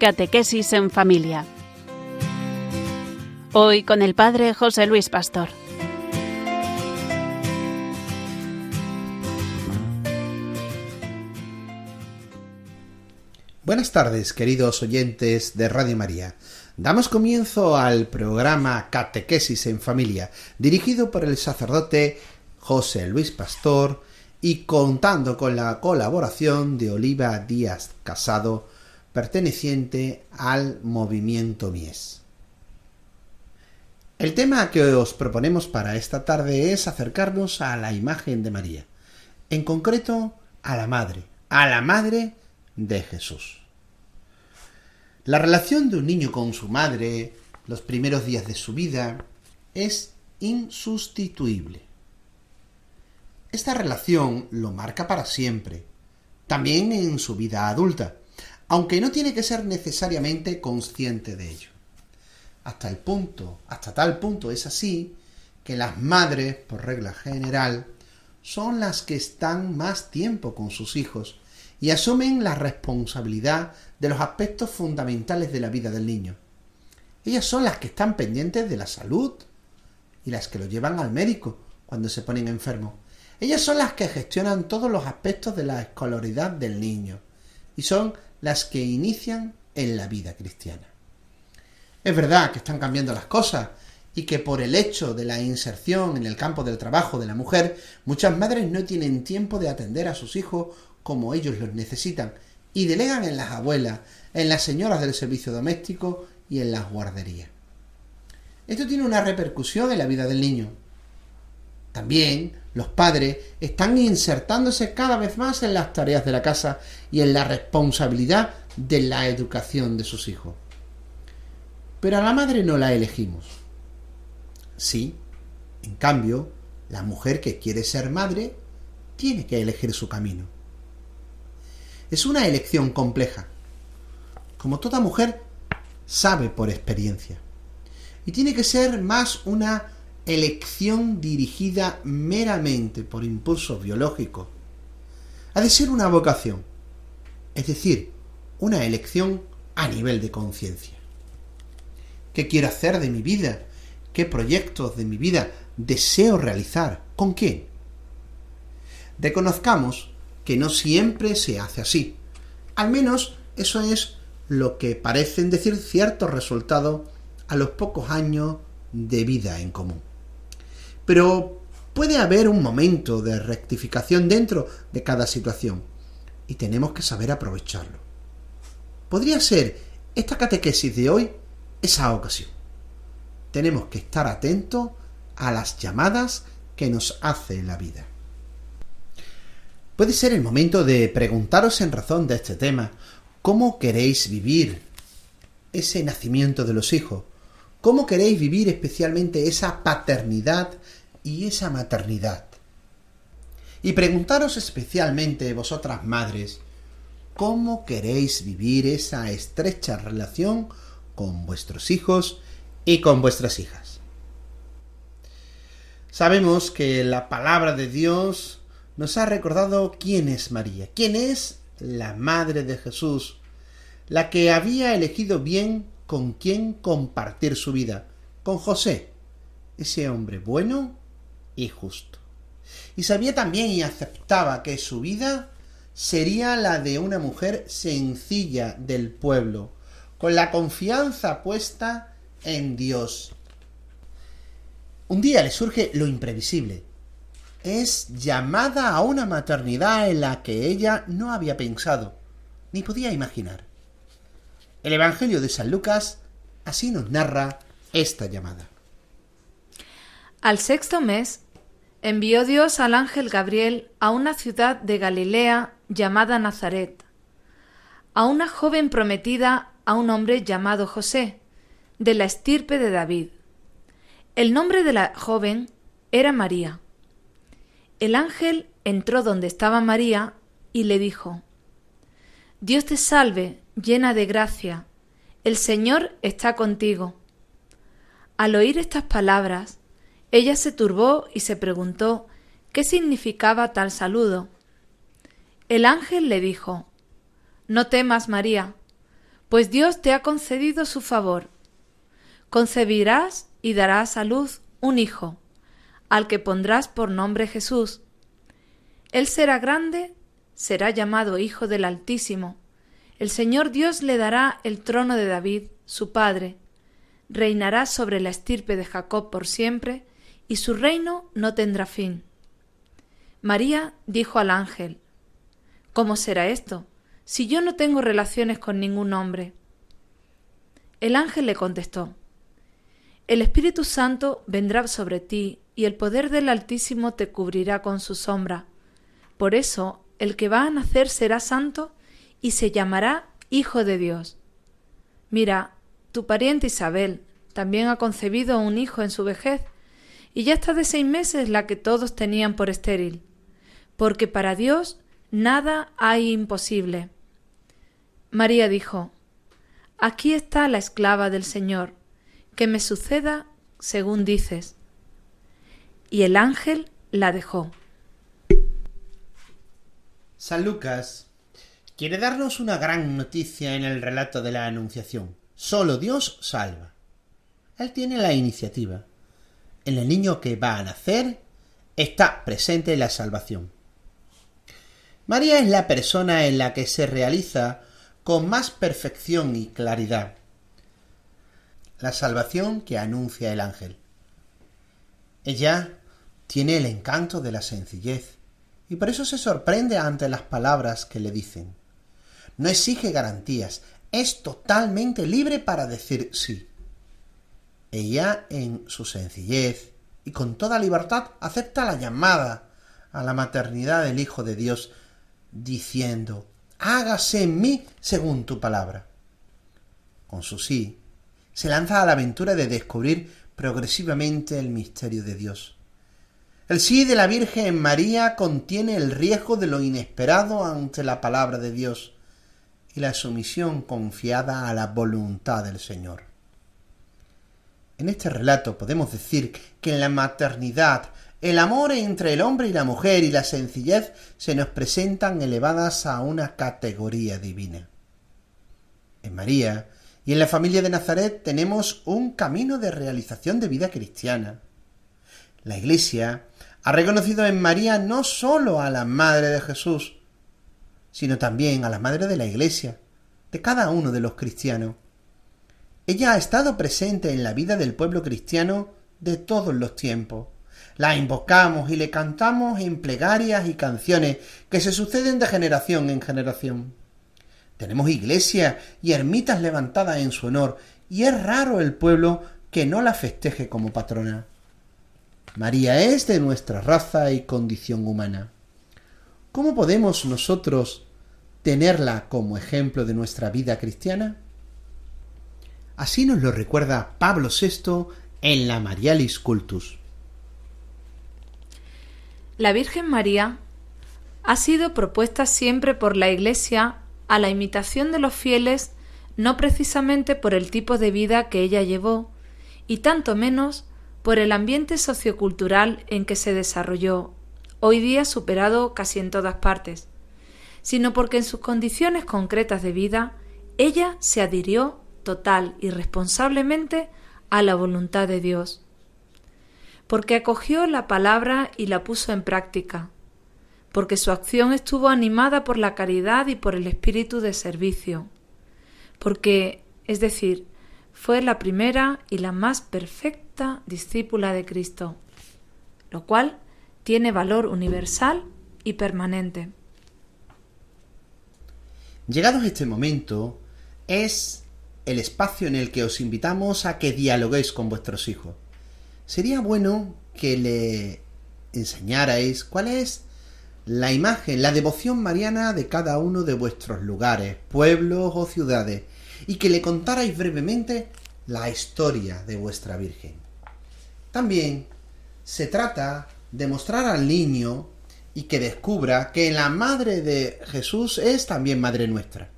Catequesis en Familia. Hoy con el Padre José Luis Pastor. Buenas tardes, queridos oyentes de Radio María. Damos comienzo al programa Catequesis en Familia, dirigido por el sacerdote José Luis Pastor y contando con la colaboración de Oliva Díaz Casado, perteneciente al movimiento Mies. El tema que os proponemos para esta tarde es acercarnos a la imagen de María, en concreto a la Madre, a la Madre de Jesús. La relación de un niño con su madre, los primeros días de su vida, es insustituible. Esta relación lo marca para siempre, también en su vida adulta, aunque no tiene que ser necesariamente consciente de ello. Hasta el punto, hasta tal punto es así, que las madres, por regla general, son las que están más tiempo con sus hijos y asumen la responsabilidad de los aspectos fundamentales de la vida del niño. Ellas son las que están pendientes de la salud y las que lo llevan al médico cuando se ponen enfermos ellas son las que gestionan todos los aspectos de la escolaridad del niño y son las que inician en la vida cristiana. Es verdad que están cambiando las cosas y que por el hecho de la inserción en el campo del trabajo de la mujer, muchas madres no tienen tiempo de atender a sus hijos como ellos los necesitan y delegan en las abuelas, en las señoras del servicio doméstico y en las guarderías. Esto tiene una repercusión en la vida del niño. También los padres están insertándose cada vez más en las tareas de la casa y en la responsabilidad de la educación de sus hijos. Pero a la madre no la elegimos. Sí, en cambio, la mujer que quiere ser madre tiene que elegir su camino. Es una elección compleja. Como toda mujer, sabe por experiencia. Y tiene que ser más una elección dirigida meramente por impulsos biológicos. Ha de ser una vocación, es decir, una elección a nivel de conciencia. ¿Qué quiero hacer de mi vida? ¿Qué proyectos de mi vida deseo realizar? ¿Con quién? Reconozcamos que no siempre se hace así. Al menos eso es lo que parecen decir ciertos resultados a los pocos años de vida en común. Pero puede haber un momento de rectificación dentro de cada situación y tenemos que saber aprovecharlo. Podría ser esta catequesis de hoy esa ocasión. Tenemos que estar atentos a las llamadas que nos hace la vida. Puede ser el momento de preguntaros en razón de este tema, ¿cómo queréis vivir ese nacimiento de los hijos? ¿Cómo queréis vivir especialmente esa paternidad y esa maternidad. Y preguntaros especialmente vosotras madres, ¿cómo queréis vivir esa estrecha relación con vuestros hijos y con vuestras hijas? Sabemos que la palabra de Dios nos ha recordado quién es María, quién es la Madre de Jesús, la que había elegido bien con quién compartir su vida, con José, ese hombre bueno y justo. Y sabía también y aceptaba que su vida sería la de una mujer sencilla del pueblo, con la confianza puesta en Dios. Un día le surge lo imprevisible. Es llamada a una maternidad en la que ella no había pensado, ni podía imaginar. El Evangelio de San Lucas así nos narra esta llamada. Al sexto mes envió Dios al ángel Gabriel a una ciudad de Galilea llamada Nazaret, a una joven prometida a un hombre llamado José, de la estirpe de David. El nombre de la joven era María. El ángel entró donde estaba María y le dijo, Dios te salve, llena de gracia, el Señor está contigo. Al oír estas palabras, ella se turbó y se preguntó qué significaba tal saludo. El ángel le dijo No temas, María, pues Dios te ha concedido su favor. Concebirás y darás a luz un hijo, al que pondrás por nombre Jesús. Él será grande, será llamado Hijo del Altísimo. El Señor Dios le dará el trono de David, su padre. Reinará sobre la estirpe de Jacob por siempre, y su reino no tendrá fin. María dijo al ángel, ¿Cómo será esto, si yo no tengo relaciones con ningún hombre? El ángel le contestó, El Espíritu Santo vendrá sobre ti, y el poder del Altísimo te cubrirá con su sombra. Por eso el que va a nacer será santo y se llamará Hijo de Dios. Mira, tu pariente Isabel también ha concebido un hijo en su vejez, y ya está de seis meses la que todos tenían por estéril porque para Dios nada hay imposible. María dijo, Aquí está la esclava del Señor, que me suceda según dices. Y el ángel la dejó. San Lucas quiere darnos una gran noticia en el relato de la Anunciación. Solo Dios salva. Él tiene la iniciativa. En el niño que va a nacer está presente la salvación. María es la persona en la que se realiza con más perfección y claridad la salvación que anuncia el ángel. Ella tiene el encanto de la sencillez y por eso se sorprende ante las palabras que le dicen. No exige garantías, es totalmente libre para decir sí. Ella, en su sencillez y con toda libertad, acepta la llamada a la maternidad del Hijo de Dios diciendo, hágase en mí según tu palabra. Con su sí, se lanza a la aventura de descubrir progresivamente el misterio de Dios. El sí de la Virgen María contiene el riesgo de lo inesperado ante la palabra de Dios y la sumisión confiada a la voluntad del Señor. En este relato podemos decir que en la maternidad el amor entre el hombre y la mujer y la sencillez se nos presentan elevadas a una categoría divina. En María y en la familia de Nazaret tenemos un camino de realización de vida cristiana. La Iglesia ha reconocido en María no sólo a la Madre de Jesús, sino también a la Madre de la Iglesia, de cada uno de los cristianos. Ella ha estado presente en la vida del pueblo cristiano de todos los tiempos la invocamos y le cantamos en plegarias y canciones que se suceden de generación en generación. Tenemos iglesias y ermitas levantadas en su honor, y es raro el pueblo que no la festeje como patrona. María es de nuestra raza y condición humana. ¿Cómo podemos nosotros tenerla como ejemplo de nuestra vida cristiana? Así nos lo recuerda Pablo VI en la Marialis Cultus. La Virgen María ha sido propuesta siempre por la Iglesia a la imitación de los fieles no precisamente por el tipo de vida que ella llevó, y tanto menos por el ambiente sociocultural en que se desarrolló, hoy día superado casi en todas partes, sino porque en sus condiciones concretas de vida ella se adhirió total y responsablemente a la voluntad de Dios. Porque acogió la palabra y la puso en práctica, porque su acción estuvo animada por la caridad y por el espíritu de servicio, porque, es decir, fue la primera y la más perfecta discípula de Cristo, lo cual tiene valor universal y permanente. Llegados este momento, es el espacio en el que os invitamos a que dialoguéis con vuestros hijos sería bueno que le enseñarais cuál es la imagen, la devoción mariana de cada uno de vuestros lugares, pueblos o ciudades, y que le contarais brevemente la historia de vuestra Virgen. También se trata de mostrar al niño y que descubra que la madre de Jesús es también madre nuestra.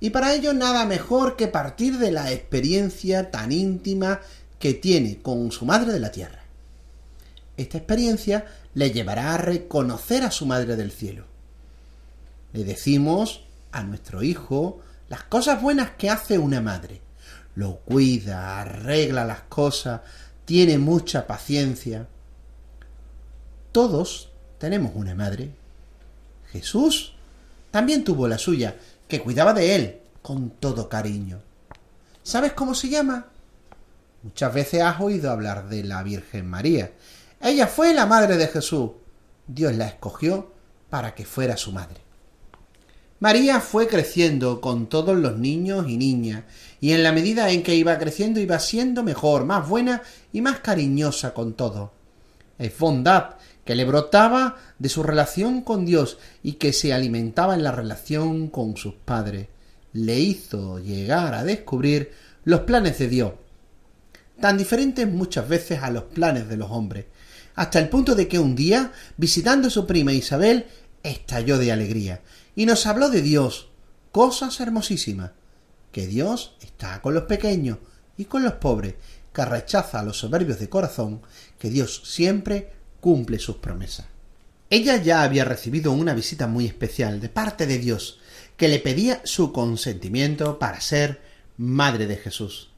Y para ello nada mejor que partir de la experiencia tan íntima que tiene con su madre de la tierra. Esta experiencia le llevará a reconocer a su madre del cielo. Le decimos a nuestro hijo las cosas buenas que hace una madre. Lo cuida, arregla las cosas, tiene mucha paciencia. Todos tenemos una madre. Jesús también tuvo la suya, que cuidaba de él con todo cariño. ¿Sabes cómo se llama? Muchas veces has oído hablar de la Virgen María. Ella fue la madre de Jesús. Dios la escogió para que fuera su madre. María fue creciendo con todos los niños y niñas, y en la medida en que iba creciendo iba siendo mejor, más buena y más cariñosa con todos. Es bondad que le brotaba de su relación con Dios y que se alimentaba en la relación con sus padres. Le hizo llegar a descubrir los planes de Dios, tan diferentes muchas veces a los planes de los hombres, hasta el punto de que un día, visitando a su prima Isabel, estalló de alegría y nos habló de Dios, cosas hermosísimas, que Dios está con los pequeños y con los pobres, que rechaza a los soberbios de corazón, que Dios siempre cumple sus promesas. Ella ya había recibido una visita muy especial de parte de Dios, que le pedía su consentimiento para ser madre de Jesús.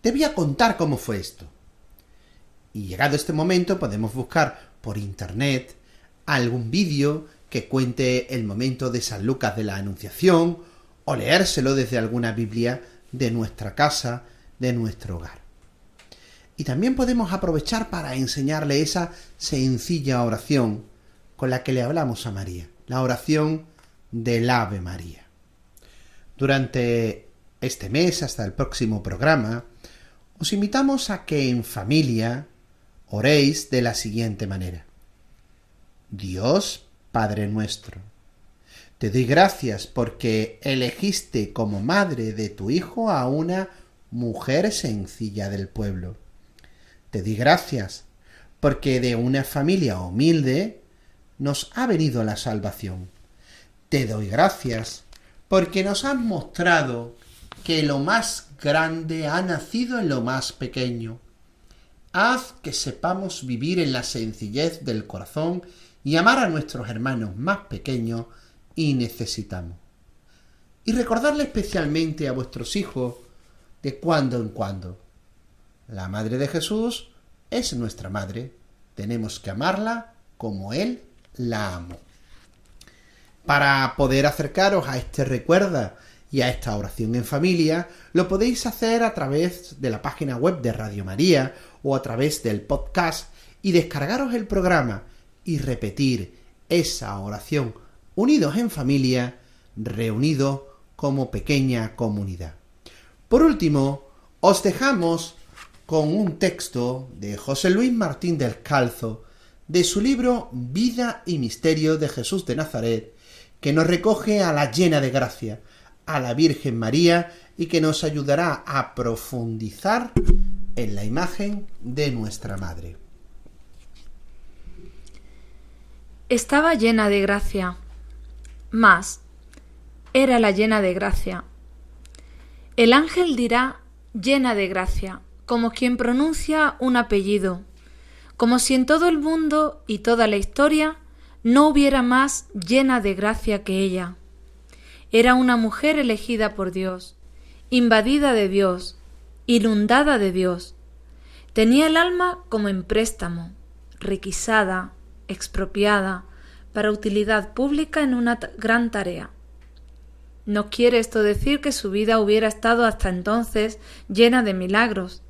Te voy a contar cómo fue esto. Y llegado este momento podemos buscar por internet algún vídeo que cuente el momento de San Lucas de la Anunciación o leérselo desde alguna Biblia de nuestra casa, de nuestro hogar. Y también podemos aprovechar para enseñarle esa sencilla oración con la que le hablamos a María, la oración del Ave María. Durante este mes hasta el próximo programa, os invitamos a que en familia oréis de la siguiente manera. Dios Padre nuestro, te doy gracias porque elegiste como madre de tu Hijo a una mujer sencilla del pueblo. Te doy gracias porque de una familia humilde nos ha venido la salvación. Te doy gracias porque nos has mostrado que lo más grande ha nacido en lo más pequeño. Haz que sepamos vivir en la sencillez del corazón y amar a nuestros hermanos más pequeños y necesitamos. Y recordarle especialmente a vuestros hijos de cuando en cuando. La Madre de Jesús es nuestra Madre. Tenemos que amarla como Él la amó. Para poder acercaros a este recuerda y a esta oración en familia, lo podéis hacer a través de la página web de Radio María o a través del podcast y descargaros el programa y repetir esa oración unidos en familia, reunidos como pequeña comunidad. Por último, os dejamos con un texto de José Luis Martín del Calzo de su libro Vida y Misterio de Jesús de Nazaret, que nos recoge a la llena de gracia, a la Virgen María y que nos ayudará a profundizar en la imagen de nuestra Madre. Estaba llena de gracia. Más, era la llena de gracia. El ángel dirá llena de gracia, como quien pronuncia un apellido, como si en todo el mundo y toda la historia no hubiera más llena de gracia que ella. Era una mujer elegida por Dios, invadida de Dios, inundada de Dios. Tenía el alma como en préstamo, requisada, expropiada, para utilidad pública en una gran tarea. No quiere esto decir que su vida hubiera estado hasta entonces llena de milagros,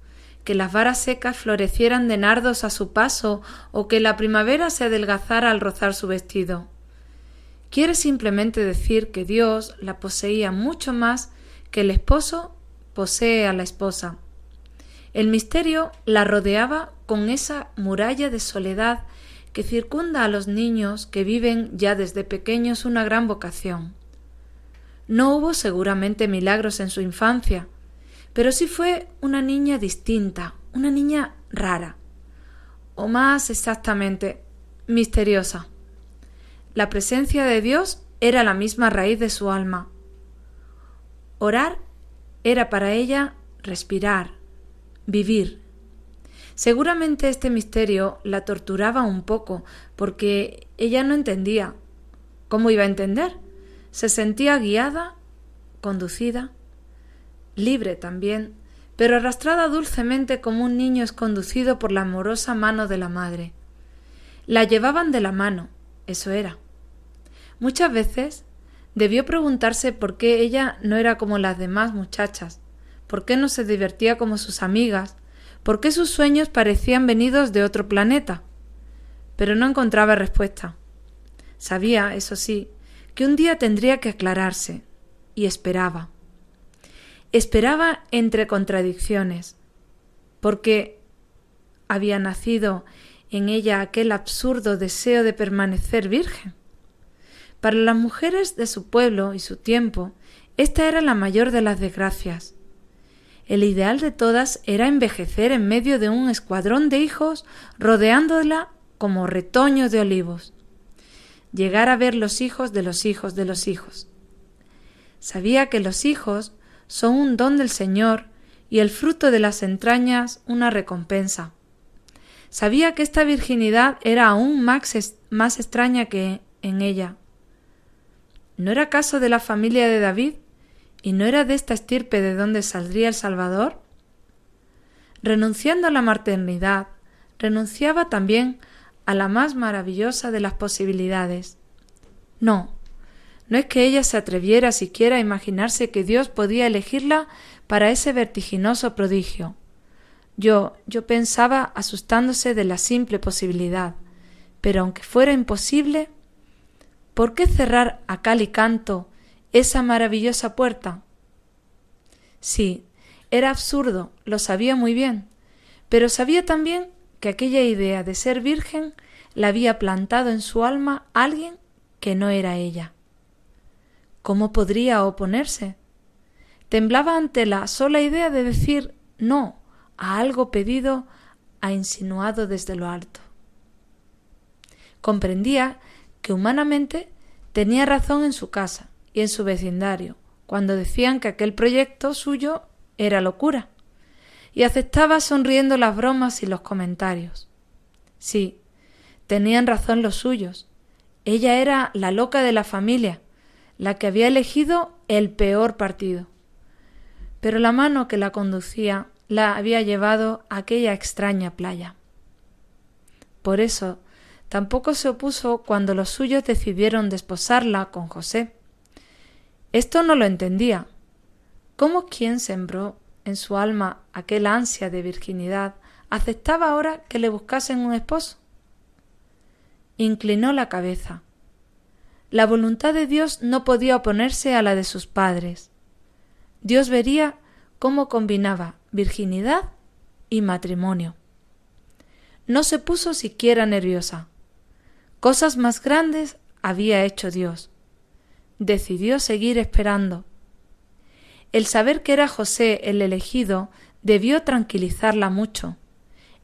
que las varas secas florecieran de nardos a su paso o que la primavera se adelgazara al rozar su vestido. Quiere simplemente decir que Dios la poseía mucho más que el esposo posee a la esposa. El misterio la rodeaba con esa muralla de soledad que circunda a los niños que viven ya desde pequeños una gran vocación. No hubo seguramente milagros en su infancia, pero sí fue una niña distinta, una niña rara, o más exactamente, misteriosa. La presencia de Dios era la misma raíz de su alma. Orar era para ella respirar, vivir. Seguramente este misterio la torturaba un poco, porque ella no entendía. ¿Cómo iba a entender? Se sentía guiada conducida, libre también, pero arrastrada dulcemente como un niño es conducido por la amorosa mano de la madre. La llevaban de la mano, eso era. Muchas veces debió preguntarse por qué ella no era como las demás muchachas, por qué no se divertía como sus amigas, por qué sus sueños parecían venidos de otro planeta. Pero no encontraba respuesta. Sabía, eso sí, que un día tendría que aclararse, y esperaba. Esperaba entre contradicciones, porque había nacido en ella aquel absurdo deseo de permanecer virgen. Para las mujeres de su pueblo y su tiempo, esta era la mayor de las desgracias. El ideal de todas era envejecer en medio de un escuadrón de hijos rodeándola como retoños de olivos. Llegar a ver los hijos de los hijos de los hijos. Sabía que los hijos son un don del Señor y el fruto de las entrañas una recompensa. Sabía que esta virginidad era aún más, más extraña que en ella. ¿No era caso de la familia de David? ¿Y no era de esta estirpe de donde saldría el Salvador? Renunciando a la maternidad, renunciaba también a la más maravillosa de las posibilidades. No, no es que ella se atreviera siquiera a imaginarse que Dios podía elegirla para ese vertiginoso prodigio. Yo, yo pensaba asustándose de la simple posibilidad. Pero aunque fuera imposible, ¿por qué cerrar a cal y canto esa maravillosa puerta? Sí, era absurdo, lo sabía muy bien, pero sabía también que aquella idea de ser virgen la había plantado en su alma alguien que no era ella. ¿Cómo podría oponerse? Temblaba ante la sola idea de decir no a algo pedido a insinuado desde lo alto. Comprendía que humanamente tenía razón en su casa y en su vecindario, cuando decían que aquel proyecto suyo era locura, y aceptaba sonriendo las bromas y los comentarios. Sí, tenían razón los suyos. Ella era la loca de la familia, la que había elegido el peor partido. Pero la mano que la conducía la había llevado a aquella extraña playa. Por eso tampoco se opuso cuando los suyos decidieron desposarla con José. Esto no lo entendía. ¿Cómo quien sembró en su alma aquel ansia de virginidad aceptaba ahora que le buscasen un esposo? Inclinó la cabeza la voluntad de Dios no podía oponerse a la de sus padres. Dios vería cómo combinaba virginidad y matrimonio. No se puso siquiera nerviosa. Cosas más grandes había hecho Dios. Decidió seguir esperando. El saber que era José el elegido debió tranquilizarla mucho.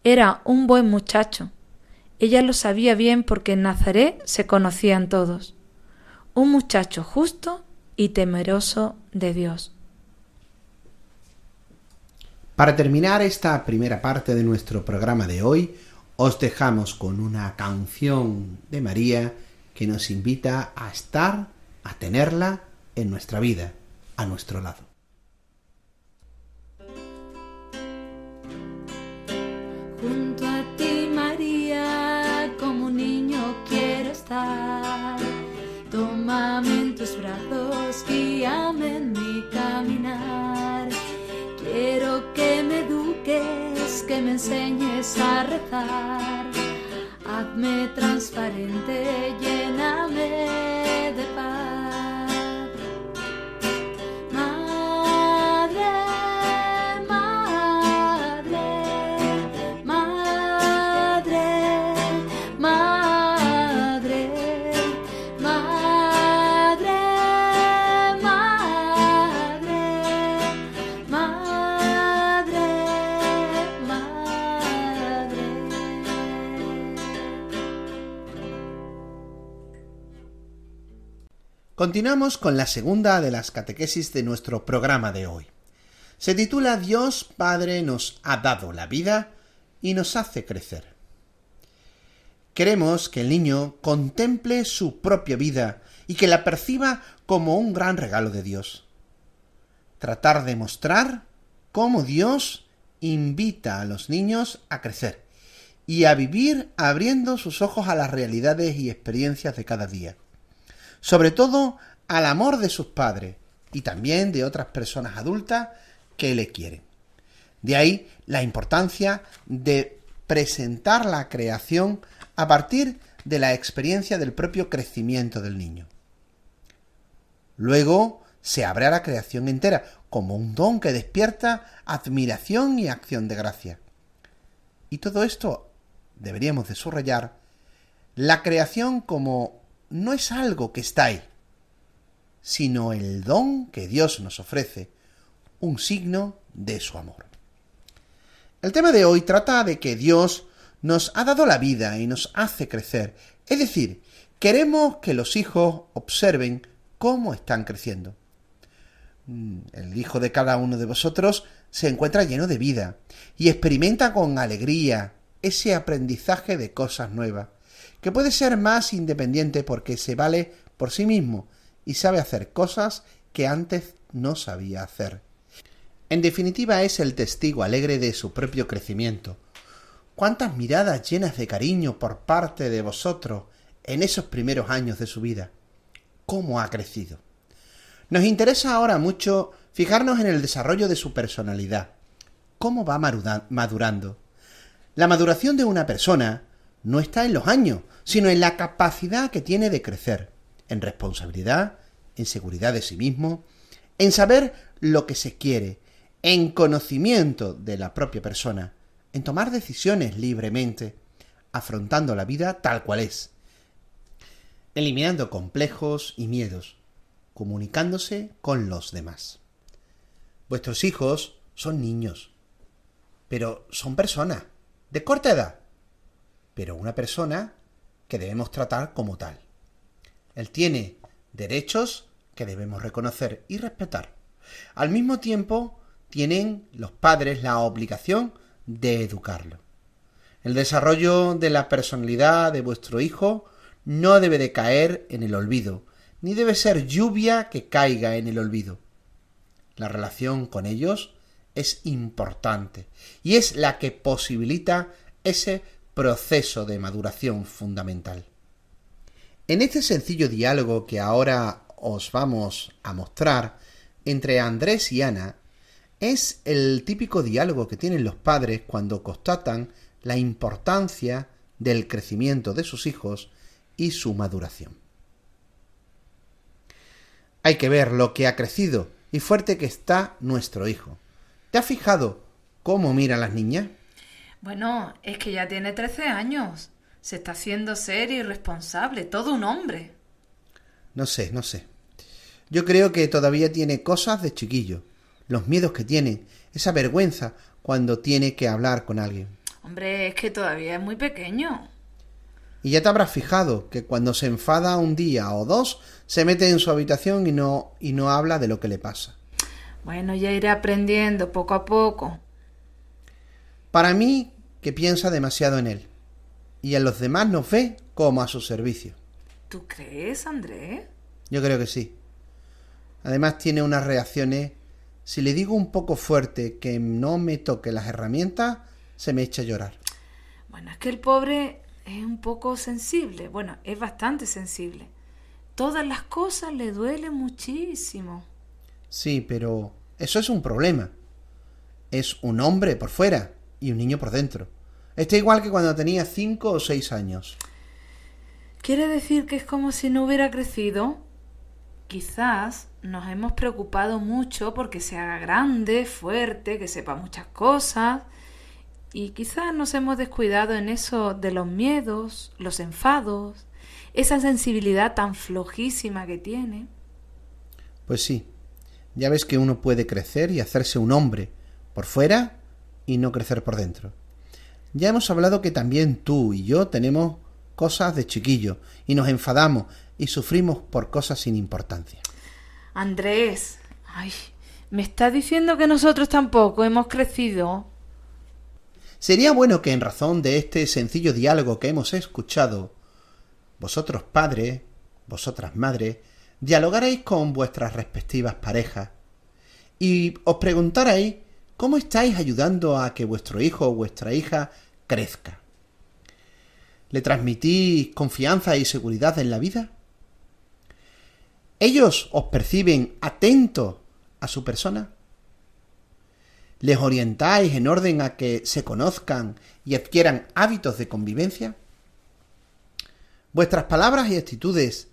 Era un buen muchacho. Ella lo sabía bien porque en Nazaret se conocían todos un muchacho justo y temeroso de Dios. Para terminar esta primera parte de nuestro programa de hoy, os dejamos con una canción de María que nos invita a estar, a tenerla en nuestra vida, a nuestro lado. Que me enseñes a rezar. Hazme transparente, lléname Continuamos con la segunda de las catequesis de nuestro programa de hoy. Se titula Dios Padre nos ha dado la vida y nos hace crecer. Queremos que el niño contemple su propia vida y que la perciba como un gran regalo de Dios. tratar de mostrar cómo Dios invita a los niños a crecer y a vivir abriendo sus ojos a las realidades y experiencias de cada día. Sobre todo al amor de sus padres y también de otras personas adultas que le quieren. De ahí la importancia de presentar la creación a partir de la experiencia del propio crecimiento del niño. Luego se abre a la creación entera como un don que despierta admiración y acción de gracia. Y todo esto deberíamos de subrayar la creación como no es algo que está ahí, sino el don que Dios nos ofrece, un signo de su amor. El tema de hoy trata de que Dios nos ha dado la vida y nos hace crecer, es decir, queremos que los hijos observen cómo están creciendo. Mm, el hijo de cada uno de vosotros se encuentra lleno de vida y experimenta con alegría ese aprendizaje de cosas nuevas, que puede ser más independiente porque se vale por sí mismo y sabe hacer cosas que antes no sabía hacer. En definitiva es el testigo alegre de su propio crecimiento. Cuántas miradas llenas de cariño por parte de vosotros en esos primeros años de su vida. Cómo ha crecido. Nos interesa ahora mucho fijarnos en el desarrollo de su personalidad. Cómo va madurando. La maduración de una persona no está en los años, sino en la capacidad que tiene de crecer, en responsabilidad, en seguridad de sí mismo, en saber lo que se quiere, en conocimiento de la propia persona, en tomar decisiones libremente, afrontando la vida tal cual es, eliminando complejos y miedos, comunicándose con los demás. Vuestros hijos son niños, pero son personas, de corta edad, pero una persona que debemos tratar como tal. Él tiene derechos que debemos reconocer y respetar. Al mismo tiempo, tienen los padres la obligación de educarlo. El desarrollo de la personalidad de vuestro hijo no debe de caer en el olvido, ni debe ser lluvia que caiga en el olvido. La relación con ellos es importante y es la que posibilita ese proceso de maduración fundamental. En este sencillo diálogo que ahora os vamos a mostrar entre Andrés y Ana, es el típico diálogo que tienen los padres cuando constatan la importancia del crecimiento de sus hijos y su maduración. Hay que ver lo que ha crecido y fuerte que está nuestro hijo. ¿Te has fijado cómo mira las niñas? Bueno, es que ya tiene 13 años. Se está haciendo serio y responsable, todo un hombre. No sé, no sé. Yo creo que todavía tiene cosas de chiquillo los miedos que tiene, esa vergüenza cuando tiene que hablar con alguien. Hombre, es que todavía es muy pequeño. Y ya te habrás fijado que cuando se enfada un día o dos, se mete en su habitación y no, y no habla de lo que le pasa. Bueno, ya iré aprendiendo poco a poco. Para mí, que piensa demasiado en él. Y a los demás nos ve como a su servicio. ¿Tú crees, Andrés? Yo creo que sí. Además tiene unas reacciones si le digo un poco fuerte que no me toque las herramientas, se me echa a llorar. Bueno, es que el pobre es un poco sensible. Bueno, es bastante sensible. Todas las cosas le duelen muchísimo. Sí, pero eso es un problema. Es un hombre por fuera y un niño por dentro. Está igual que cuando tenía cinco o seis años. ¿Quiere decir que es como si no hubiera crecido? Quizás nos hemos preocupado mucho porque se haga grande, fuerte, que sepa muchas cosas, y quizás nos hemos descuidado en eso de los miedos, los enfados, esa sensibilidad tan flojísima que tiene. Pues sí, ya ves que uno puede crecer y hacerse un hombre por fuera y no crecer por dentro. Ya hemos hablado que también tú y yo tenemos cosas de chiquillo y nos enfadamos y sufrimos por cosas sin importancia. Andrés, ay, ¿me estás diciendo que nosotros tampoco hemos crecido? Sería bueno que en razón de este sencillo diálogo que hemos escuchado, vosotros padres, vosotras madres, dialogaréis con vuestras respectivas parejas y os preguntaréis cómo estáis ayudando a que vuestro hijo o vuestra hija crezca. ¿Le transmitís confianza y seguridad en la vida? ¿Ellos os perciben atentos a su persona? ¿Les orientáis en orden a que se conozcan y adquieran hábitos de convivencia? ¿Vuestras palabras y actitudes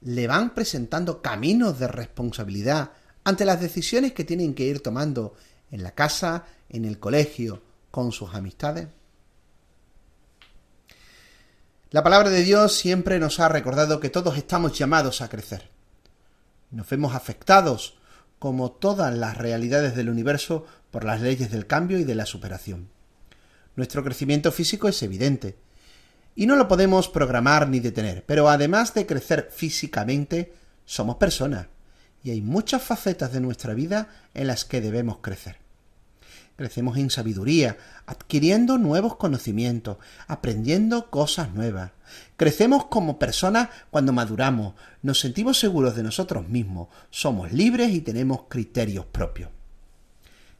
le van presentando caminos de responsabilidad ante las decisiones que tienen que ir tomando en la casa, en el colegio, con sus amistades? La palabra de Dios siempre nos ha recordado que todos estamos llamados a crecer. Nos vemos afectados, como todas las realidades del universo, por las leyes del cambio y de la superación. Nuestro crecimiento físico es evidente, y no lo podemos programar ni detener, pero además de crecer físicamente, somos personas, y hay muchas facetas de nuestra vida en las que debemos crecer. Crecemos en sabiduría, adquiriendo nuevos conocimientos, aprendiendo cosas nuevas. Crecemos como personas cuando maduramos, nos sentimos seguros de nosotros mismos, somos libres y tenemos criterios propios.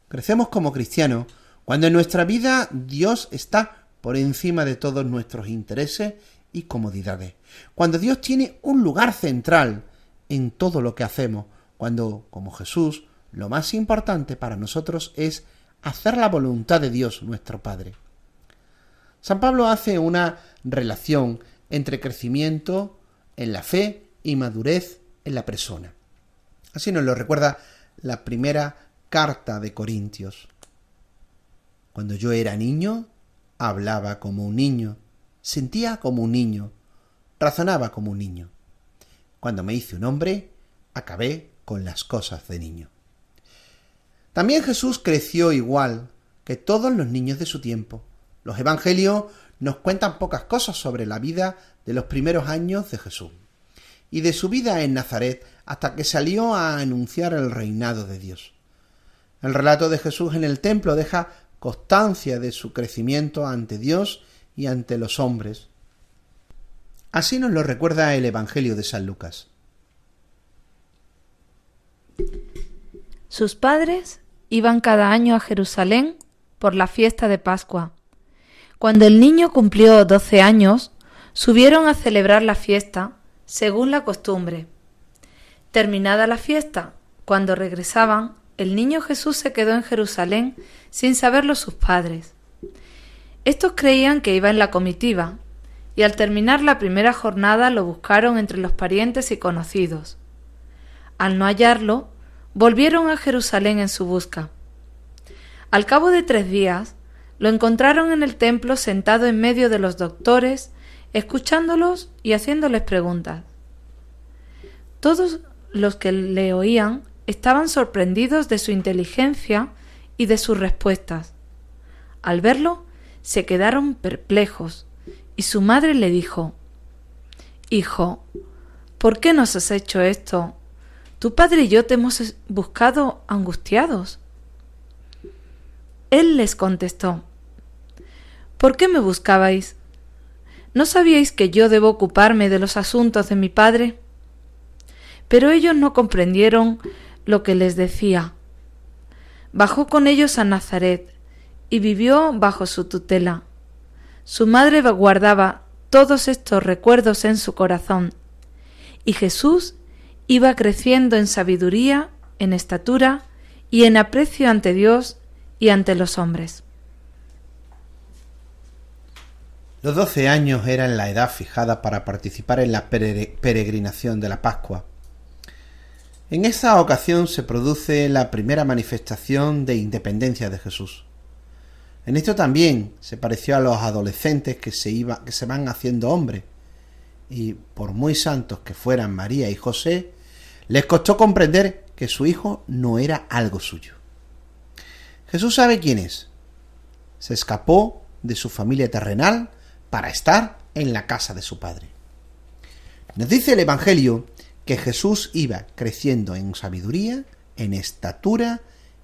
Crecemos como cristianos cuando en nuestra vida Dios está por encima de todos nuestros intereses y comodidades. Cuando Dios tiene un lugar central en todo lo que hacemos. Cuando, como Jesús, lo más importante para nosotros es hacer la voluntad de Dios nuestro Padre. San Pablo hace una relación entre crecimiento en la fe y madurez en la persona. Así nos lo recuerda la primera carta de Corintios. Cuando yo era niño, hablaba como un niño, sentía como un niño, razonaba como un niño. Cuando me hice un hombre, acabé con las cosas de niño. También Jesús creció igual que todos los niños de su tiempo. Los evangelios nos cuentan pocas cosas sobre la vida de los primeros años de Jesús y de su vida en Nazaret hasta que salió a anunciar el reinado de Dios. El relato de Jesús en el templo deja constancia de su crecimiento ante Dios y ante los hombres. Así nos lo recuerda el Evangelio de San Lucas. Sus padres iban cada año a Jerusalén por la fiesta de Pascua. Cuando el niño cumplió doce años, subieron a celebrar la fiesta según la costumbre. Terminada la fiesta, cuando regresaban, el niño Jesús se quedó en Jerusalén sin saberlo sus padres. Estos creían que iba en la comitiva, y al terminar la primera jornada lo buscaron entre los parientes y conocidos. Al no hallarlo, volvieron a Jerusalén en su busca. Al cabo de tres días, lo encontraron en el templo sentado en medio de los doctores, escuchándolos y haciéndoles preguntas. Todos los que le oían estaban sorprendidos de su inteligencia y de sus respuestas. Al verlo, se quedaron perplejos, y su madre le dijo Hijo, ¿por qué nos has hecho esto? Tu padre y yo te hemos buscado angustiados. Él les contestó ¿Por qué me buscabais? ¿No sabíais que yo debo ocuparme de los asuntos de mi padre? Pero ellos no comprendieron lo que les decía. Bajó con ellos a Nazaret y vivió bajo su tutela. Su madre guardaba todos estos recuerdos en su corazón, y Jesús iba creciendo en sabiduría, en estatura y en aprecio ante Dios y ante los hombres. Los doce años eran la edad fijada para participar en la peregrinación de la Pascua. En esa ocasión se produce la primera manifestación de independencia de Jesús. En esto también se pareció a los adolescentes que se, iba, que se van haciendo hombres, y por muy santos que fueran María y José, les costó comprender que su hijo no era algo suyo. Jesús sabe quién es. Se escapó de su familia terrenal para estar en la casa de su Padre. Nos dice el Evangelio que Jesús iba creciendo en sabiduría, en estatura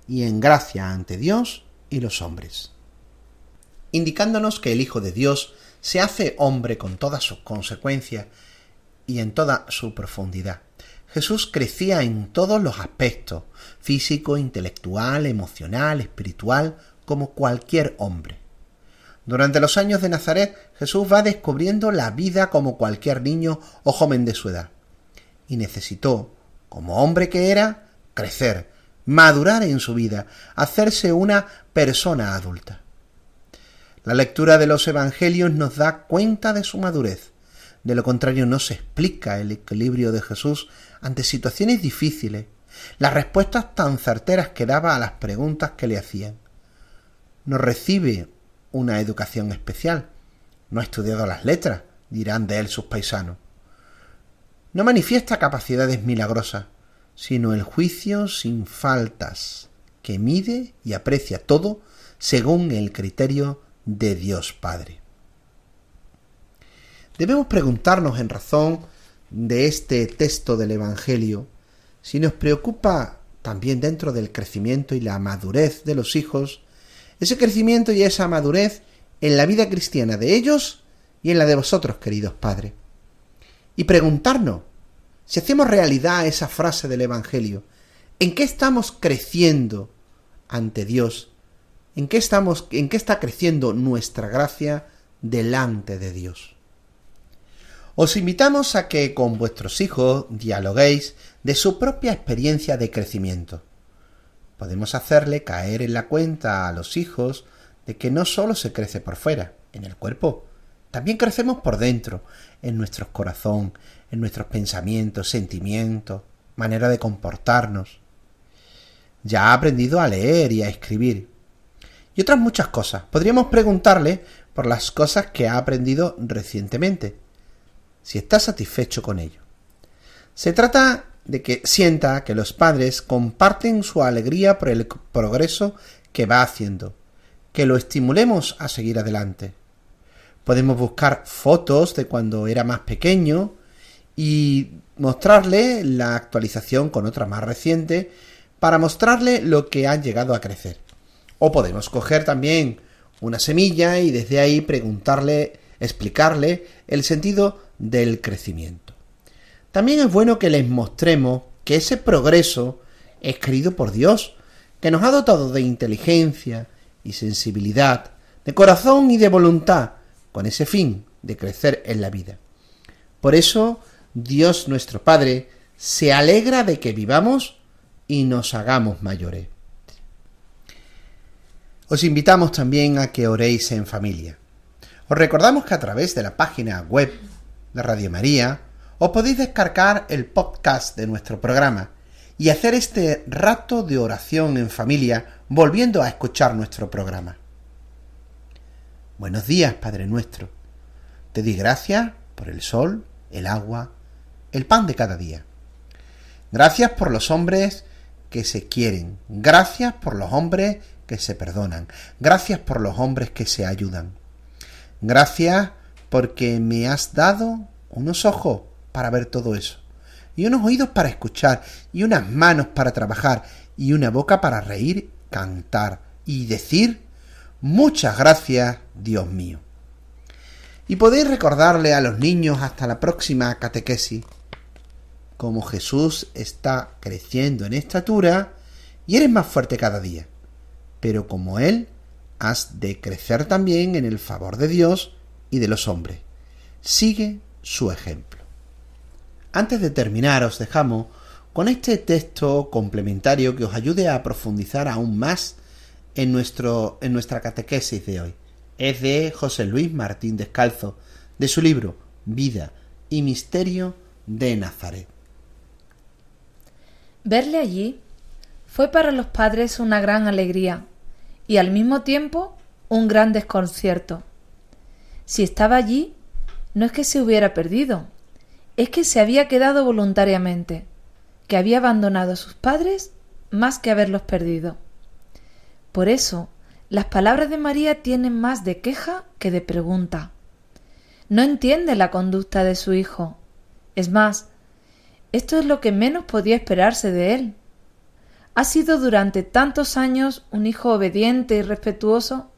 y en gracia ante Dios y los hombres, indicándonos que el Hijo de Dios se hace hombre con todas sus consecuencias y en toda su profundidad. Jesús crecía en todos los aspectos, físico, intelectual, emocional, espiritual, como cualquier hombre. Durante los años de Nazaret, Jesús va descubriendo la vida como cualquier niño o joven de su edad. Y necesitó, como hombre que era, crecer, madurar en su vida, hacerse una persona adulta. La lectura de los Evangelios nos da cuenta de su madurez. De lo contrario no se explica el equilibrio de Jesús ante situaciones difíciles, las respuestas tan certeras que daba a las preguntas que le hacían. No recibe una educación especial, no ha estudiado las letras, dirán de él sus paisanos. No manifiesta capacidades milagrosas, sino el juicio sin faltas, que mide y aprecia todo según el criterio de Dios Padre. Debemos preguntarnos en razón de este texto del Evangelio si nos preocupa también dentro del crecimiento y la madurez de los hijos, ese crecimiento y esa madurez en la vida cristiana de ellos y en la de vosotros, queridos padres. Y preguntarnos si hacemos realidad esa frase del Evangelio, ¿en qué estamos creciendo ante Dios? ¿En qué estamos en qué está creciendo nuestra gracia delante de Dios? Os invitamos a que con vuestros hijos dialoguéis de su propia experiencia de crecimiento. Podemos hacerle caer en la cuenta a los hijos de que no sólo se crece por fuera, en el cuerpo, también crecemos por dentro, en nuestro corazón, en nuestros pensamientos, sentimientos, manera de comportarnos. Ya ha aprendido a leer y a escribir. Y otras muchas cosas. Podríamos preguntarle por las cosas que ha aprendido recientemente, si está satisfecho con ello. Se trata de que sienta que los padres comparten su alegría por el progreso que va haciendo, que lo estimulemos a seguir adelante. Podemos buscar fotos de cuando era más pequeño y mostrarle la actualización con otra más reciente para mostrarle lo que han llegado a crecer. O podemos coger también una semilla y desde ahí preguntarle, explicarle el sentido del crecimiento. También es bueno que les mostremos que ese progreso es querido por Dios, que nos ha dotado de inteligencia y sensibilidad, de corazón y de voluntad, con ese fin de crecer en la vida. Por eso Dios nuestro Padre se alegra de que vivamos y nos hagamos mayores. Os invitamos también a que oréis en familia. Os recordamos que a través de la página web de Radio María os podéis descargar el podcast de nuestro programa y hacer este rato de oración en familia volviendo a escuchar nuestro programa. Buenos días, Padre nuestro. Te di gracias por el sol, el agua, el pan de cada día. Gracias por los hombres que se quieren. Gracias por los hombres que se perdonan. Gracias por los hombres que se ayudan. Gracias porque me has dado unos ojos para ver todo eso, y unos oídos para escuchar, y unas manos para trabajar, y una boca para reír, cantar y decir Muchas gracias, Dios mío. Y podéis recordarle a los niños hasta la próxima catequesis como Jesús está creciendo en estatura y eres más fuerte cada día. Pero como Él, has de crecer también en el favor de Dios y de los hombres. Sigue su ejemplo. Antes de terminar, os dejamos con este texto complementario que os ayude a profundizar aún más en, nuestro, en nuestra catequesis de hoy. Es de José Luis Martín Descalzo, de su libro Vida y Misterio de Nazaret. Verle allí fue para los padres una gran alegría y al mismo tiempo un gran desconcierto. Si estaba allí, no es que se hubiera perdido, es que se había quedado voluntariamente, que había abandonado a sus padres más que haberlos perdido. Por eso, las palabras de María tienen más de queja que de pregunta. No entiende la conducta de su hijo. Es más, esto es lo que menos podía esperarse de él. Ha sido durante tantos años un hijo obediente y respetuoso.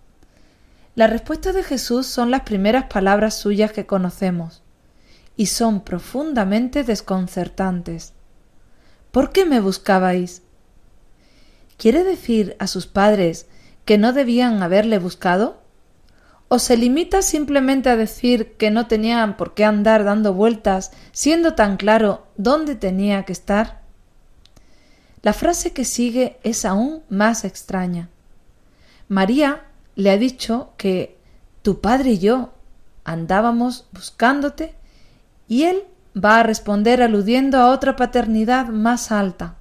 La respuesta de Jesús son las primeras palabras suyas que conocemos, y son profundamente desconcertantes. ¿por qué me buscabais? ¿Quiere decir a sus padres que no debían haberle buscado? ¿O se limita simplemente a decir que no tenían por qué andar dando vueltas, siendo tan claro dónde tenía que estar? La frase que sigue es aún más extraña. María le ha dicho que tu padre y yo andábamos buscándote y él va a responder aludiendo a otra paternidad más alta.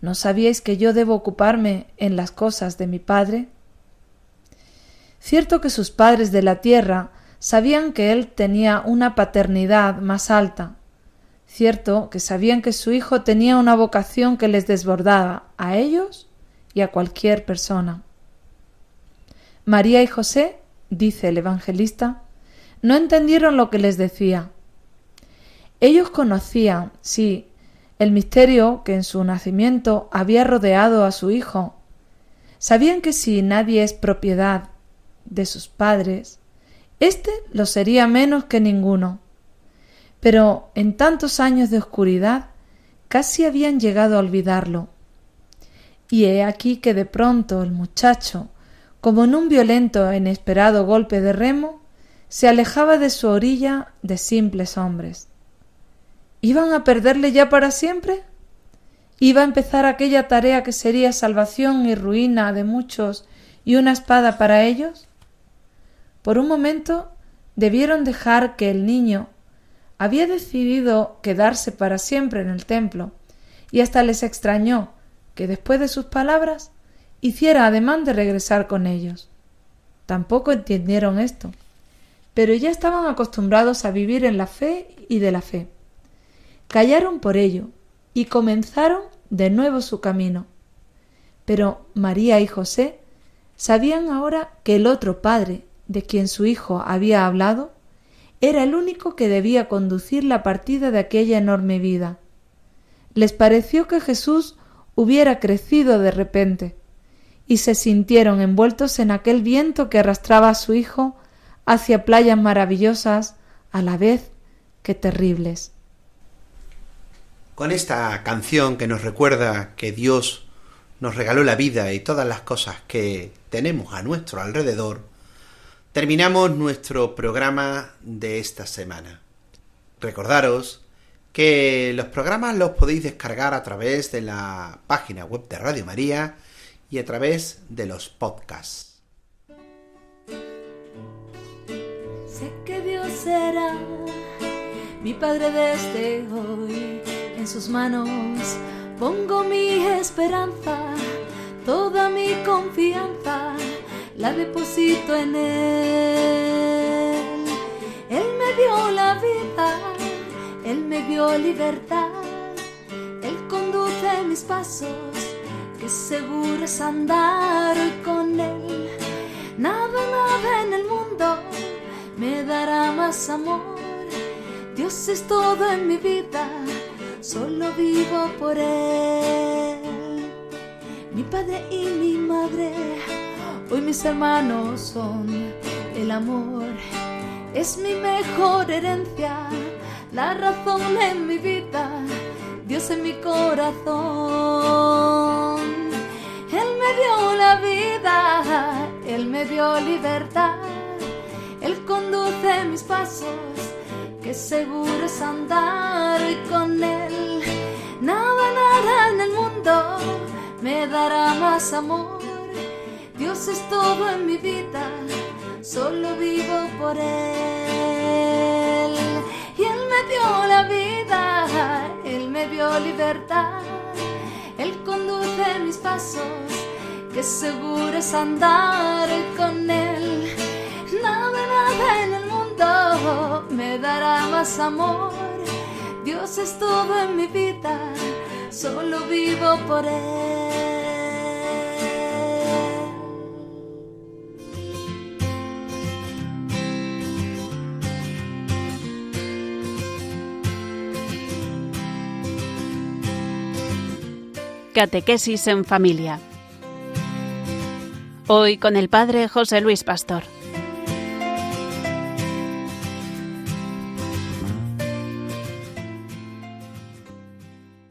¿No sabíais que yo debo ocuparme en las cosas de mi padre? Cierto que sus padres de la tierra sabían que él tenía una paternidad más alta. Cierto que sabían que su hijo tenía una vocación que les desbordaba a ellos y a cualquier persona. María y José, dice el evangelista, no entendieron lo que les decía. Ellos conocían, sí, el misterio que en su nacimiento había rodeado a su hijo. Sabían que si nadie es propiedad de sus padres, éste lo sería menos que ninguno. Pero en tantos años de oscuridad casi habían llegado a olvidarlo. Y he aquí que de pronto el muchacho, como en un violento e inesperado golpe de remo, se alejaba de su orilla de simples hombres. ¿Iban a perderle ya para siempre? ¿Iba a empezar aquella tarea que sería salvación y ruina de muchos y una espada para ellos? Por un momento debieron dejar que el niño había decidido quedarse para siempre en el templo, y hasta les extrañó que después de sus palabras hiciera ademán de regresar con ellos. Tampoco entendieron esto, pero ya estaban acostumbrados a vivir en la fe y de la fe. Callaron por ello y comenzaron de nuevo su camino. Pero María y José sabían ahora que el otro padre de quien su hijo había hablado era el único que debía conducir la partida de aquella enorme vida. Les pareció que Jesús hubiera crecido de repente, y se sintieron envueltos en aquel viento que arrastraba a su hijo hacia playas maravillosas a la vez que terribles. Con esta canción que nos recuerda que Dios nos regaló la vida y todas las cosas que tenemos a nuestro alrededor, terminamos nuestro programa de esta semana. Recordaros que los programas los podéis descargar a través de la página web de Radio María y a través de los podcasts. Sé que Dios será mi Padre desde hoy. En sus manos pongo mi esperanza, toda mi confianza la deposito en Él. Él me dio la vida, Él me dio libertad, Él conduce mis pasos que seguro es andar con Él. Nada, nada en el mundo me dará más amor. Dios es todo en mi vida, solo vivo por Él. Mi padre y mi madre, hoy mis hermanos son el amor. Es mi mejor herencia, la razón en mi vida, Dios en mi corazón. Me dio libertad, Él conduce mis pasos, que seguro es andar con Él. Nada, nada en el mundo me dará más amor. Dios es todo en mi vida, solo vivo por Él. Y Él me dio la vida, Él me dio libertad. Él conduce mis pasos, que seguro es andar con Él. Nada, nada en el mundo me dará más amor. Dios es todo en mi vida, solo vivo por Él. Catequesis en familia. Hoy con el Padre José Luis Pastor.